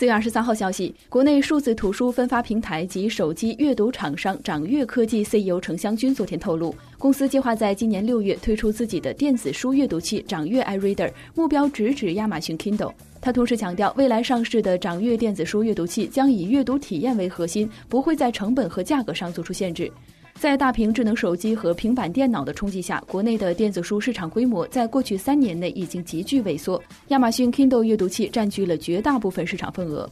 四月二十三号消息，国内数字图书分发平台及手机阅读厂商掌阅科技 CEO 程湘军昨天透露，公司计划在今年六月推出自己的电子书阅读器掌阅 iReader，目标直指亚马逊 Kindle。他同时强调，未来上市的掌阅电子书阅读器将以阅读体验为核心，不会在成本和价格上做出限制。在大屏智能手机和平板电脑的冲击下，国内的电子书市场规模在过去三年内已经急剧萎缩。亚马逊 Kindle 阅读器占据了绝大部分市场份额。